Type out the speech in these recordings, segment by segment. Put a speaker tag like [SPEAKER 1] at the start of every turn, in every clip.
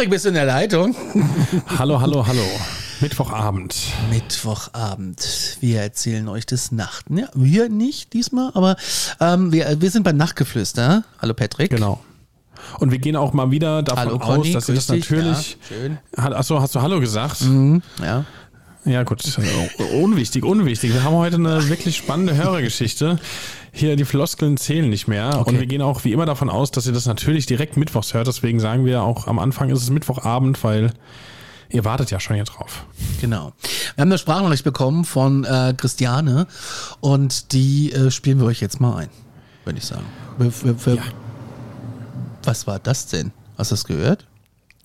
[SPEAKER 1] Patrick, bist du in der Leitung?
[SPEAKER 2] Hallo, hallo, hallo. Mittwochabend.
[SPEAKER 1] Mittwochabend. Wir erzählen euch des Nachten. Ja, wir nicht diesmal, aber ähm, wir, wir sind beim Nachtgeflüster. Hallo Patrick.
[SPEAKER 2] Genau. Und wir gehen auch mal wieder davon
[SPEAKER 1] Hallo,
[SPEAKER 2] aus,
[SPEAKER 1] Conny,
[SPEAKER 2] dass ihr das natürlich.
[SPEAKER 1] Ja, schön.
[SPEAKER 2] Achso, hast du Hallo gesagt?
[SPEAKER 1] Mhm, ja.
[SPEAKER 2] Ja, gut. Unwichtig, unwichtig. Wir haben heute eine wirklich spannende Hörergeschichte. Hier, die Floskeln zählen nicht mehr.
[SPEAKER 1] Okay.
[SPEAKER 2] Und wir gehen auch wie immer davon aus, dass ihr das natürlich direkt mittwochs hört. Deswegen sagen wir auch am Anfang ist es Mittwochabend, weil ihr wartet ja schon hier drauf.
[SPEAKER 1] Genau. Wir haben eine Sprachnachricht bekommen von äh, Christiane und die äh, spielen wir euch jetzt mal ein, würde ich sagen. Wir, wir, wir,
[SPEAKER 2] Ja.
[SPEAKER 1] Was war das denn? Hast du das gehört?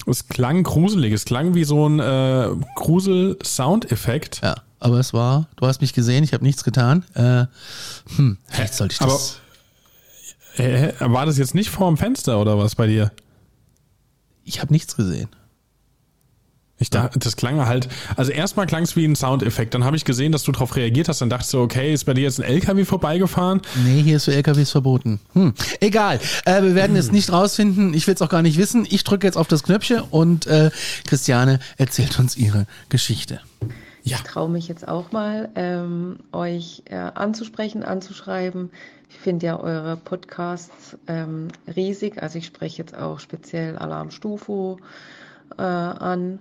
[SPEAKER 2] Es klang gruselig. Es klang wie so ein äh, Grusel-Soundeffekt.
[SPEAKER 1] Ja, aber es war, du hast mich gesehen, ich habe nichts getan. Äh, hm, vielleicht sollte ich
[SPEAKER 2] aber-
[SPEAKER 1] das.
[SPEAKER 2] Äh, war das jetzt nicht vorm Fenster oder was bei dir?
[SPEAKER 1] Ich habe nichts gesehen.
[SPEAKER 2] Ich dachte, das klang halt, also erstmal klang es wie ein Soundeffekt, dann habe ich gesehen, dass du darauf reagiert hast, dann dachte ich so, okay, ist bei dir jetzt ein LKW vorbeigefahren?
[SPEAKER 1] Nee, hier ist für LKWs verboten. Hm. Egal. Äh, wir werden es nicht rausfinden. Ich will es auch gar nicht wissen. Ich drücke jetzt auf das Knöpfchen und äh, Christiane erzählt uns ihre Geschichte.
[SPEAKER 2] Ja.
[SPEAKER 3] Ich traue mich jetzt auch mal, ähm, euch äh, anzusprechen, anzuschreiben. Ich finde ja eure Podcasts ähm, riesig. Also ich spreche jetzt auch speziell Alarm Stufo äh, an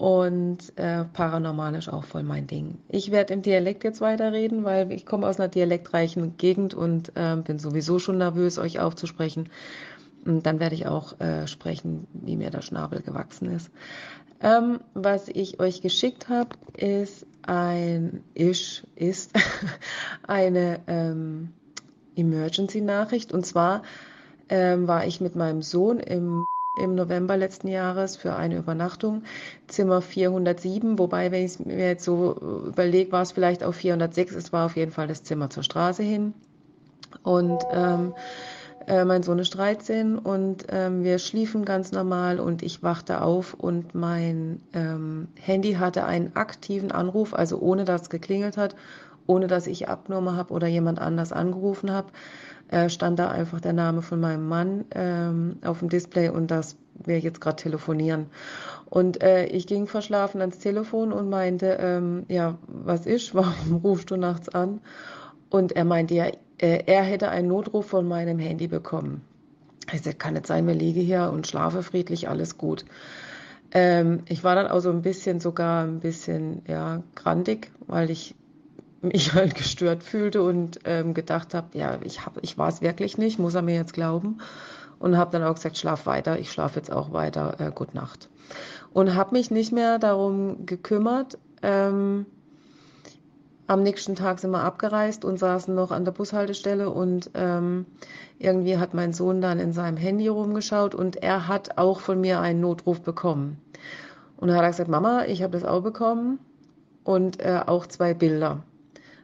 [SPEAKER 3] und äh, Paranormal auch voll mein Ding. Ich werde im Dialekt jetzt weiterreden, weil ich komme aus einer dialektreichen Gegend und ähm, bin sowieso schon nervös, euch aufzusprechen. Und dann werde ich auch äh, sprechen, wie mir der Schnabel gewachsen ist. Ähm, was ich euch geschickt habe, ist ein ist, ist eine ähm, Emergency-Nachricht. Und zwar ähm, war ich mit meinem Sohn im, im November letzten Jahres für eine Übernachtung, Zimmer 407, wobei, wenn ich mir jetzt so überlege, war es vielleicht auch 406, es war auf jeden Fall das Zimmer zur Straße hin. Und ähm, äh, mein Sohn ist 13 und ähm, wir schliefen ganz normal und ich wachte auf und mein ähm, Handy hatte einen aktiven Anruf, also ohne dass es geklingelt hat, ohne dass ich abgenommen habe oder jemand anders angerufen habe, äh, stand da einfach der Name von meinem Mann ähm, auf dem Display und dass wir jetzt gerade telefonieren. Und äh, ich ging verschlafen ans Telefon und meinte, ähm, ja, was ist, warum rufst du nachts an? Und er meinte ja, äh, er hätte einen Notruf von meinem Handy bekommen. Ich sagte, kann nicht sein, wir liegen hier und schlafe friedlich, alles gut. Ähm, ich war dann auch so ein bisschen, sogar ein bisschen, ja, grantig, weil ich mich halt gestört fühlte und ähm, gedacht habe, ja, ich, hab, ich war es wirklich nicht, muss er mir jetzt glauben. Und habe dann auch gesagt, schlaf weiter, ich schlafe jetzt auch weiter, äh, gute Nacht. Und habe mich nicht mehr darum gekümmert. Ähm, am nächsten Tag sind wir abgereist und saßen noch an der Bushaltestelle und ähm, irgendwie hat mein Sohn dann in seinem Handy rumgeschaut und er hat auch von mir einen Notruf bekommen. Und dann hat er gesagt, Mama, ich habe das auch bekommen und äh, auch zwei Bilder.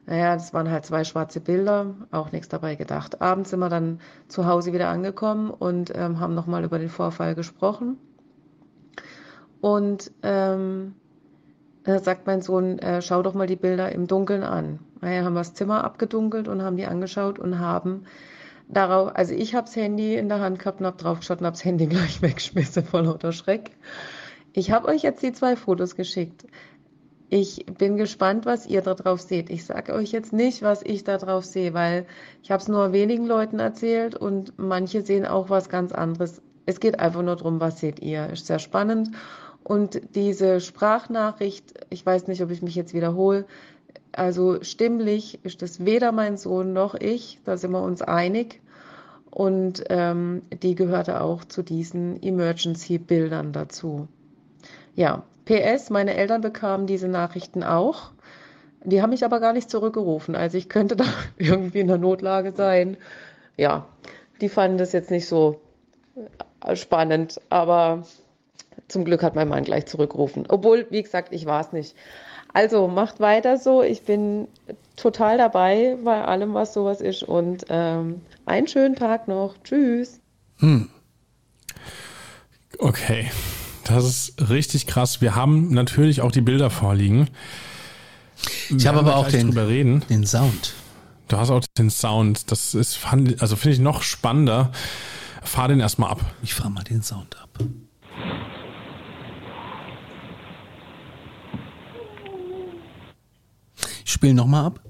[SPEAKER 3] Naja, das waren halt zwei schwarze Bilder, auch nichts dabei gedacht. Abends sind wir dann zu Hause wieder angekommen und ähm, haben nochmal über den Vorfall gesprochen. Und ähm, da sagt mein Sohn, äh, schau doch mal die Bilder im Dunkeln an. Naja, haben wir das Zimmer abgedunkelt und haben die angeschaut und haben darauf, also ich habe das Handy in der Hand gehabt und habe drauf geschaut und habe das Handy gleich weggeschmissen vor lauter Schreck. Ich habe euch jetzt die zwei Fotos geschickt. Ich bin gespannt, was ihr da drauf seht. Ich sage euch jetzt nicht, was ich da drauf sehe, weil ich habe es nur wenigen Leuten erzählt und manche sehen auch was ganz anderes. Es geht einfach nur darum, was seht ihr. Ist sehr spannend. Und diese Sprachnachricht, ich weiß nicht, ob ich mich jetzt wiederhole, also stimmlich ist das weder mein Sohn noch ich, da sind wir uns einig. und ähm, die gehörte auch zu diesen Emergency-Bildern dazu. Ja, PS, meine Eltern bekamen diese Nachrichten auch. Die haben mich aber gar nicht zurückgerufen. Also ich könnte da irgendwie in der Notlage sein. Ja, die fanden das jetzt nicht so äh, spannend, aber zum Glück hat mein Mann gleich zurückgerufen. Obwohl, wie gesagt, ich war es nicht. Also macht weiter so. Ich bin total dabei bei allem, was sowas ist. Und ähm, einen schönen Tag noch. Tschüss. Hm.
[SPEAKER 2] Okay. Das ist richtig krass. Wir haben natürlich auch die Bilder vorliegen.
[SPEAKER 1] Ich habe aber auch den, den Sound.
[SPEAKER 2] Du hast auch den Sound. Das ist, also finde ich noch spannender. Fahr den erstmal ab.
[SPEAKER 1] Ich fahr mal den Sound ab. Ich spiele nochmal ab.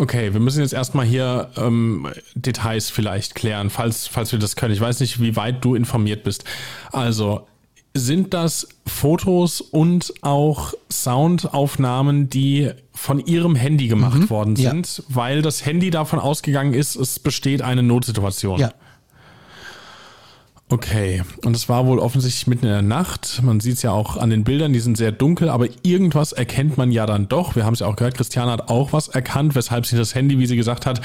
[SPEAKER 2] Okay, wir müssen jetzt erstmal hier ähm, Details vielleicht klären, falls, falls wir das können. Ich weiß nicht, wie weit du informiert bist. Also, sind das Fotos und auch Soundaufnahmen, die von ihrem Handy gemacht mhm, worden sind, ja. weil das Handy davon ausgegangen ist, es besteht eine Notsituation?
[SPEAKER 1] Ja.
[SPEAKER 2] Okay, und es war wohl offensichtlich mitten in der Nacht. Man sieht es ja auch an den Bildern, die sind sehr dunkel, aber irgendwas erkennt man ja dann doch. Wir haben es ja auch gehört, Christiane hat auch was erkannt, weshalb sie das Handy, wie sie gesagt hat,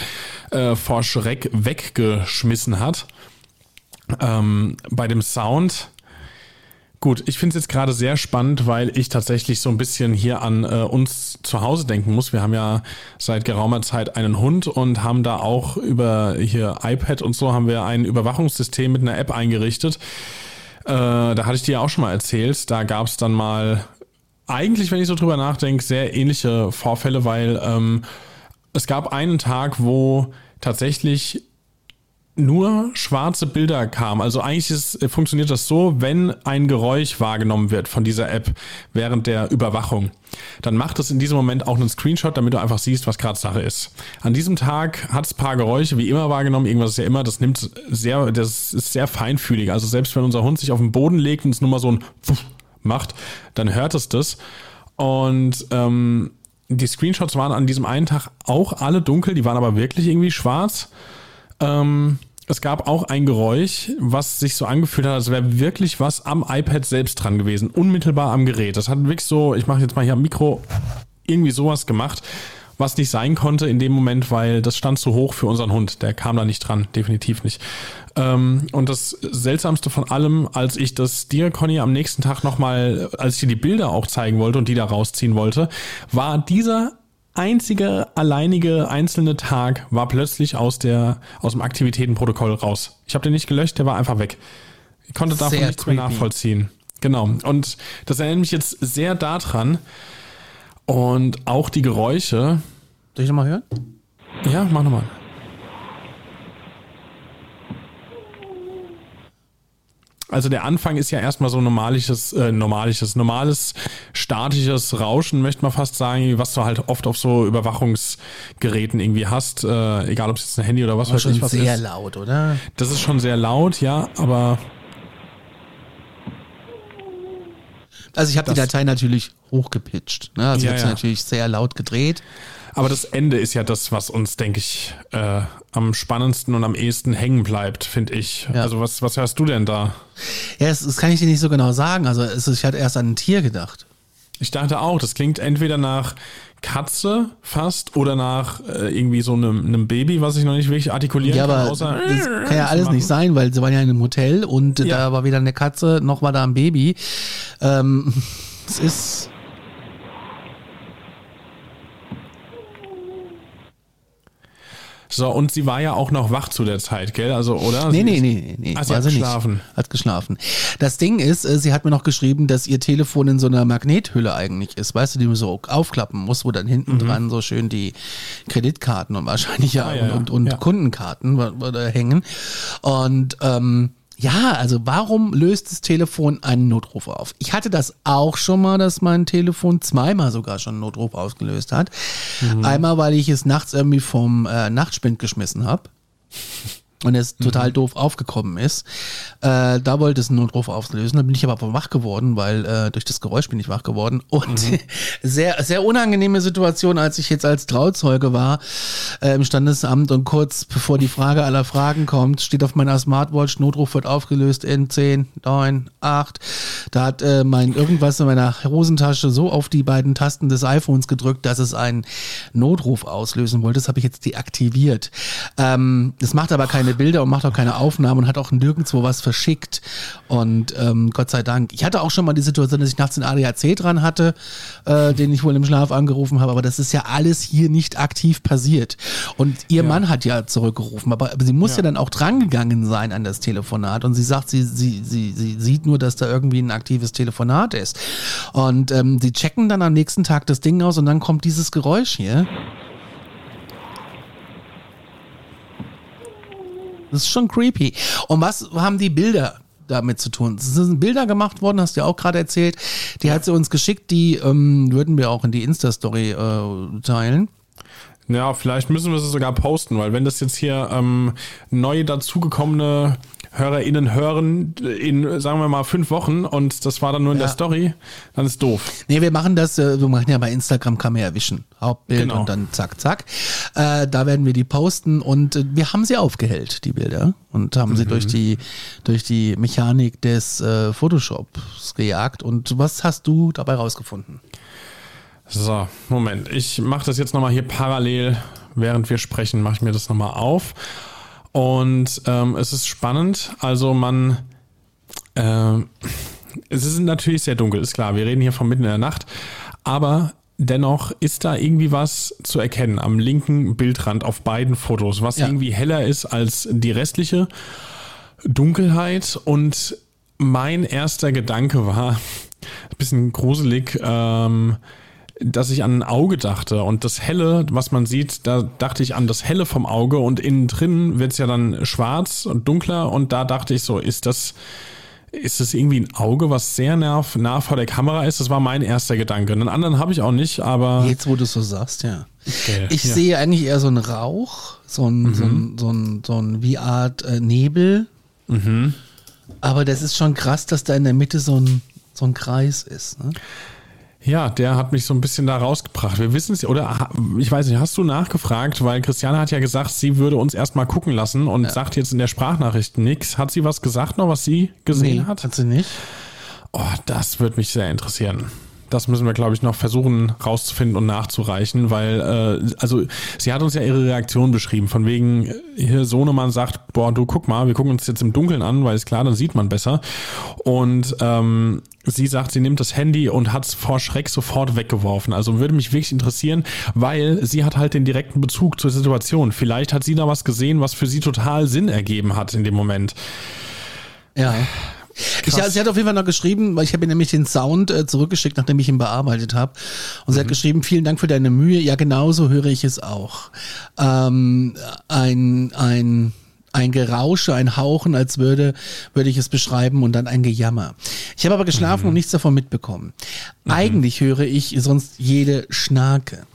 [SPEAKER 2] äh, vor Schreck weggeschmissen hat. Ähm, bei dem Sound Gut, ich finde es jetzt gerade sehr spannend, weil ich tatsächlich so ein bisschen hier an äh, uns zu Hause denken muss. Wir haben ja seit geraumer Zeit einen Hund und haben da auch über hier iPad und so haben wir ein Überwachungssystem mit einer App eingerichtet. Äh, da hatte ich dir ja auch schon mal erzählt. Da gab es dann mal eigentlich, wenn ich so drüber nachdenke, sehr ähnliche Vorfälle, weil ähm, es gab einen Tag, wo tatsächlich nur schwarze Bilder kamen. Also eigentlich ist, funktioniert das so, wenn ein Geräusch wahrgenommen wird von dieser App während der Überwachung, dann macht es in diesem Moment auch einen Screenshot, damit du einfach siehst, was gerade Sache ist. An diesem Tag hat es paar Geräusche wie immer wahrgenommen. Irgendwas ist ja immer, das nimmt sehr, das ist sehr feinfühlig. Also selbst wenn unser Hund sich auf den Boden legt und es nur mal so ein Puff macht, dann hört es das. Und ähm, die Screenshots waren an diesem einen Tag auch alle dunkel, die waren aber wirklich irgendwie schwarz. Ähm, es gab auch ein Geräusch, was sich so angefühlt hat, als wäre wirklich was am iPad selbst dran gewesen, unmittelbar am Gerät. Das hat wirklich so, ich mache jetzt mal hier am Mikro, irgendwie sowas gemacht, was nicht sein konnte in dem Moment, weil das stand zu hoch für unseren Hund. Der kam da nicht dran, definitiv nicht. Ähm, und das Seltsamste von allem, als ich das dir, Conny, am nächsten Tag nochmal, als ich dir die Bilder auch zeigen wollte und die da rausziehen wollte, war dieser einzige, alleinige, einzelne Tag war plötzlich aus, der, aus dem Aktivitätenprotokoll raus. Ich habe den nicht gelöscht, der war einfach weg. Ich konnte davon sehr nichts creepy. mehr nachvollziehen. Genau. Und das erinnert mich jetzt sehr daran. Und auch die Geräusche.
[SPEAKER 1] Soll ich nochmal hören?
[SPEAKER 2] Ja, mach nochmal. Also der Anfang ist ja erstmal so normalisches, äh, normalisches, normales, statisches Rauschen, möchte man fast sagen, was du halt oft auf so Überwachungsgeräten irgendwie hast, äh, egal ob es jetzt ein Handy oder was weiß ich was
[SPEAKER 1] ist. sehr laut, oder?
[SPEAKER 2] Das ist schon sehr laut, ja, aber
[SPEAKER 1] also ich habe die Datei natürlich hochgepitcht. Ne? Also ja, ich habe ja. natürlich sehr laut gedreht.
[SPEAKER 2] Aber das Ende ist ja das, was uns, denke ich, äh, am spannendsten und am ehesten hängen bleibt, finde ich. Ja. Also was, was hörst du denn da?
[SPEAKER 1] Ja, das, das kann ich dir nicht so genau sagen. Also es, ich hatte erst an ein Tier gedacht.
[SPEAKER 2] Ich dachte auch, das klingt entweder nach Katze fast oder nach äh, irgendwie so einem, einem, Baby, was ich noch nicht wirklich artikulieren ja, kann. Aber außer,
[SPEAKER 1] das kann ja alles nicht sein, weil sie waren ja in einem Hotel und ja. da war weder eine Katze noch war da ein Baby. Ähm, es ist
[SPEAKER 2] So, und sie war ja auch noch wach zu der Zeit, gell? Also, oder?
[SPEAKER 1] Nee, nee, nee, nee.
[SPEAKER 2] Also, hat geschlafen.
[SPEAKER 1] Nicht. Hat geschlafen. Das Ding ist, äh, sie hat mir noch geschrieben, dass ihr Telefon in so einer Magnethülle eigentlich ist, weißt du, die man so aufklappen muss, wo dann hinten mhm. dran so schön die Kreditkarten und wahrscheinlich ja, ah, ja, und, und, und ja. Kundenkarten hängen. Und ähm, ja, also warum löst das Telefon einen Notruf auf? Ich hatte das auch schon mal, dass mein Telefon zweimal sogar schon einen Notruf ausgelöst hat. Mhm. Einmal, weil ich es nachts irgendwie vom äh, Nachtspind geschmissen habe. Und es total mhm. doof aufgekommen ist. Äh, da wollte es einen Notruf auslösen. Da bin ich aber wach geworden, weil äh, durch das Geräusch bin ich wach geworden. Und mhm. sehr, sehr unangenehme Situation, als ich jetzt als Trauzeuge war äh, im Standesamt und kurz bevor die Frage aller Fragen kommt, steht auf meiner Smartwatch, Notruf wird aufgelöst in 10, 9, 8. Da hat äh, mein irgendwas in meiner Hosentasche so auf die beiden Tasten des iPhones gedrückt, dass es einen Notruf auslösen wollte. Das habe ich jetzt deaktiviert. Ähm, das macht aber keine Bilder und macht auch keine Aufnahmen und hat auch nirgendwo was verschickt. Und ähm, Gott sei Dank. Ich hatte auch schon mal die Situation, dass ich nachts den ADAC dran hatte, äh, den ich wohl im Schlaf angerufen habe, aber das ist ja alles hier nicht aktiv passiert. Und ihr ja. Mann hat ja zurückgerufen, aber, aber sie muss ja. ja. dann auch drangegangen sein an das Telefonat und sie sagt, sie, sie, sie, sie sieht nur, dass da irgendwie ein aktives Telefonat ist. Und ähm, sie checken dann am nächsten Tag das Ding aus und dann kommt dieses Geräusch hier. Das ist schon creepy. Und was haben die Bilder damit zu tun? Es sind Bilder gemacht worden, hast du ja auch gerade erzählt. Die hat sie uns geschickt, die ähm, würden wir auch in die Insta-Story äh, teilen.
[SPEAKER 2] Ja, vielleicht müssen wir sie sogar posten, weil wenn das jetzt hier ähm, neu dazugekommene HörerInnen hören in, sagen wir mal, fünf Wochen und das war dann nur in ja. der Story, dann ist doof.
[SPEAKER 1] Nee, wir machen das, äh, wir machen ja bei Instagram, kann man ja wischen. Hauptbild genau. und dann zack, zack. Äh, da werden wir die posten und äh, wir haben sie aufgehellt, die Bilder, und haben mhm. sie durch die, durch die Mechanik des äh, Photoshops gejagt. Und was hast du dabei rausgefunden?
[SPEAKER 2] So, Moment. Ich mache das jetzt nochmal hier parallel, während wir sprechen, mache ich mir das nochmal auf. Und ähm, es ist spannend. Also man, äh, es ist natürlich sehr dunkel, ist klar. Wir reden hier von mitten in der Nacht. Aber dennoch ist da irgendwie was zu erkennen am linken Bildrand auf beiden Fotos, was ja. irgendwie heller ist als die restliche Dunkelheit. Und mein erster Gedanke war, ein bisschen gruselig, ähm, dass ich an ein Auge dachte und das Helle, was man sieht, da dachte ich an das Helle vom Auge und innen drin wird es ja dann schwarz und dunkler und da dachte ich so, ist das, ist das irgendwie ein Auge, was sehr nah, nah vor der Kamera ist? Das war mein erster Gedanke. Einen anderen habe ich auch nicht, aber.
[SPEAKER 1] Jetzt, wo du es so sagst, ja. Okay, ich ja. sehe eigentlich eher so einen Rauch, so ein, mhm. so ein, so ein, so ein wie Art äh, Nebel. Mhm. Aber das ist schon krass, dass da in der Mitte so ein, so ein Kreis ist. Ne?
[SPEAKER 2] Ja, der hat mich so ein bisschen da rausgebracht. Wir wissen es, oder ich weiß nicht, hast du nachgefragt, weil Christiane hat ja gesagt, sie würde uns erstmal gucken lassen und ja. sagt jetzt in der Sprachnachricht nichts. Hat sie was gesagt noch, was sie gesehen nee, hat?
[SPEAKER 1] Hat sie nicht.
[SPEAKER 2] Oh, das würde mich sehr interessieren. Das müssen wir, glaube ich, noch versuchen rauszufinden und nachzureichen, weil, äh, also sie hat uns ja ihre Reaktion beschrieben, von wegen, hier Sohnemann sagt, boah, du guck mal, wir gucken uns jetzt im Dunkeln an, weil ist klar, dann sieht man besser. Und ähm, sie sagt, sie nimmt das Handy und hat es vor Schreck sofort weggeworfen. Also würde mich wirklich interessieren, weil sie hat halt den direkten Bezug zur Situation. Vielleicht hat sie da was gesehen, was für sie total Sinn ergeben hat in dem Moment.
[SPEAKER 1] Ja. Ich, sie hat auf jeden Fall noch geschrieben, weil ich habe ihr nämlich den Sound äh, zurückgeschickt, nachdem ich ihn bearbeitet habe. Und sie mhm. hat geschrieben, vielen Dank für deine Mühe. Ja, genauso höre ich es auch. Ähm, ein, ein, ein Gerausche, ein Hauchen, als würde, würde ich es beschreiben und dann ein Gejammer. Ich habe aber geschlafen mhm. und nichts davon mitbekommen. Mhm. Eigentlich höre ich sonst jede Schnarke.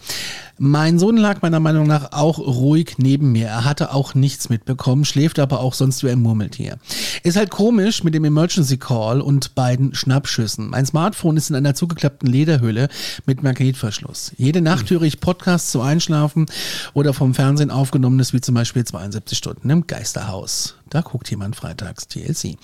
[SPEAKER 1] Mein Sohn lag meiner Meinung nach auch ruhig neben mir. Er hatte auch nichts mitbekommen, schläft aber auch sonst wie ein Murmeltier. Ist halt komisch mit dem Emergency Call und beiden Schnappschüssen. Mein Smartphone ist in einer zugeklappten Lederhülle mit Magnetverschluss. Jede Nacht höre ich Podcasts zum Einschlafen oder vom Fernsehen aufgenommenes, wie zum Beispiel 72 Stunden im Geisterhaus. Da guckt jemand freitags TLC.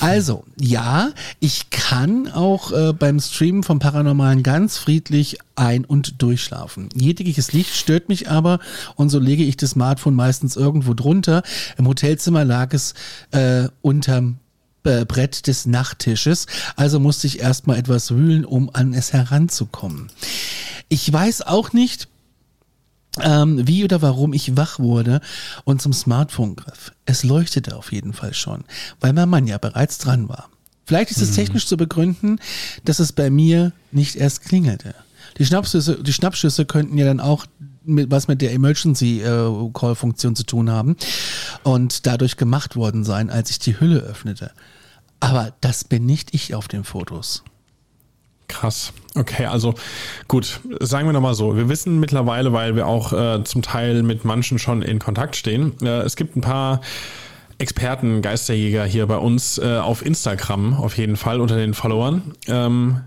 [SPEAKER 1] Also, ja, ich kann auch äh, beim Streamen vom Paranormalen ganz friedlich ein- und durchschlafen. Jegliches Licht stört mich aber und so lege ich das Smartphone meistens irgendwo drunter. Im Hotelzimmer lag es äh, unterm äh, Brett des Nachttisches, also musste ich erstmal etwas wühlen, um an es heranzukommen. Ich weiß auch nicht, ähm, wie oder warum ich wach wurde und zum Smartphone griff. Es leuchtete auf jeden Fall schon, weil mein Mann ja bereits dran war. Vielleicht ist es mhm. technisch zu begründen, dass es bei mir nicht erst klingelte. Die Schnappschüsse, die Schnappschüsse könnten ja dann auch mit, was mit der Emergency äh, Call Funktion zu tun haben und dadurch gemacht worden sein, als ich die Hülle öffnete. Aber das bin nicht ich auf den Fotos.
[SPEAKER 2] Krass. Okay, also gut, sagen wir nochmal so. Wir wissen mittlerweile, weil wir auch äh, zum Teil mit manchen schon in Kontakt stehen. Äh, es gibt ein paar Experten, Geisterjäger hier bei uns äh, auf Instagram auf jeden Fall unter den Followern. Ähm,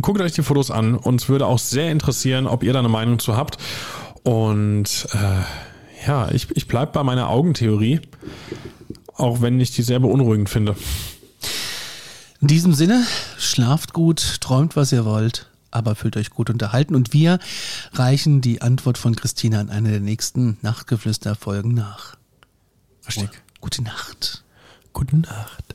[SPEAKER 2] guckt euch die Fotos an. Uns würde auch sehr interessieren, ob ihr da eine Meinung zu habt. Und äh, ja, ich, ich bleibe bei meiner Augentheorie, auch wenn ich die sehr beunruhigend finde.
[SPEAKER 1] In diesem Sinne, schlaft gut, träumt, was ihr wollt, aber fühlt euch gut unterhalten. Und wir reichen die Antwort von Christina in einer der nächsten Nachtgeflüster-Folgen nach.
[SPEAKER 2] Versteck.
[SPEAKER 1] Gute Nacht.
[SPEAKER 2] Gute Nacht.